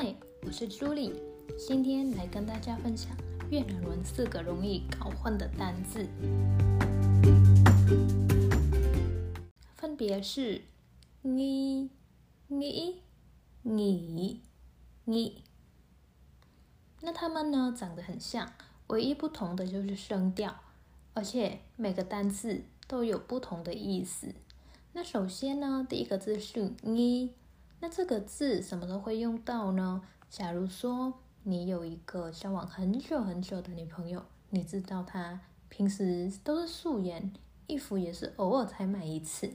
嗨，我是朱莉，今天来跟大家分享越南文四个容易搞混的单字，分别是 nghi、nghĩ、nghỉ、nghỉ。那它们呢长得很像，唯一不同的就是声调，而且每个单字都有不同的意思。那首先呢，第一个字是你。那这个字什么时候会用到呢？假如说你有一个交往很久很久的女朋友，你知道她平时都是素颜，衣服也是偶尔才买一次，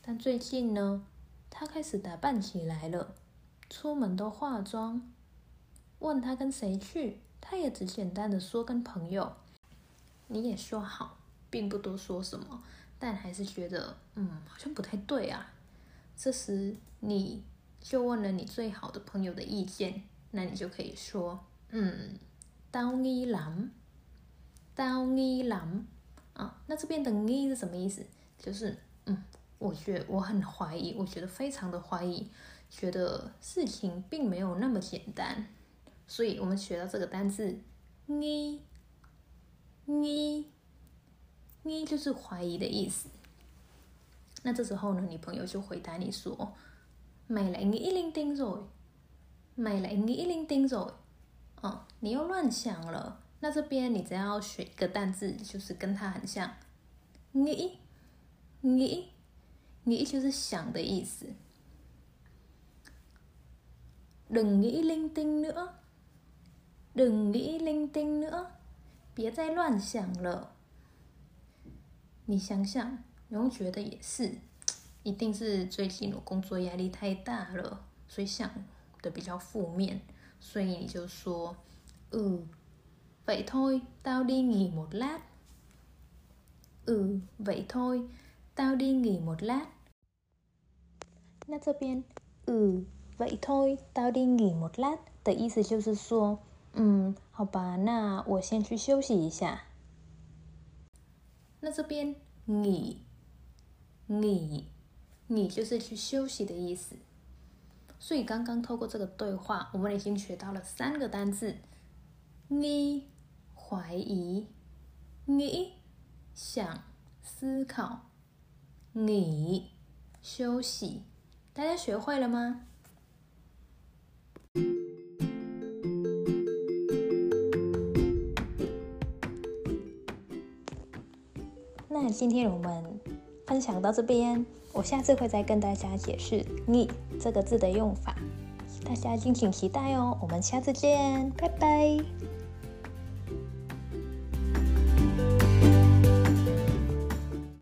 但最近呢，她开始打扮起来了，出门都化妆。问她跟谁去，她也只简单的说跟朋友。你也说好，并不多说什么，但还是觉得嗯，好像不太对啊。这时你。就问了你最好的朋友的意见，那你就可以说，嗯，刀一郎，刀一郎啊。那这边的一是什么意思？就是，嗯，我觉我很怀疑，我觉得非常的怀疑，觉得事情并没有那么简单。所以我们学到这个单字，一，一，一就是怀疑的意思。那这时候呢，你朋友就回答你说。买来你一零丁 rồi，买来你一零丁 rồi，哦，你又乱想了。那这边你只要选一个单字，就是跟它很像，你，你，你就是想的意思。đừng nghĩ linh tinh nữa，đừng nghĩ linh tinh nữa，别再乱想了。你想想，你会觉得也是。一定是最近我工作压力太大了，所以想的比较负面，所以你就说，嗯，vậy thôi tao đi nghỉ một lát，嗯，vậy thôi tao đi nghỉ một lát。那这边，嗯，vậy thôi tao đi nghỉ một lát 的意思就是说，嗯，好吧，那我先去休息一下。那这边，你，你。你就是去休息的意思，所以刚刚透过这个对话，我们已经学到了三个单字：你怀疑，你想思考，你休息。大家学会了吗？那今天我们分享到这边。我下次会再跟大家解释“你”这个字的用法，大家敬请期待哦。我们下次见，拜拜。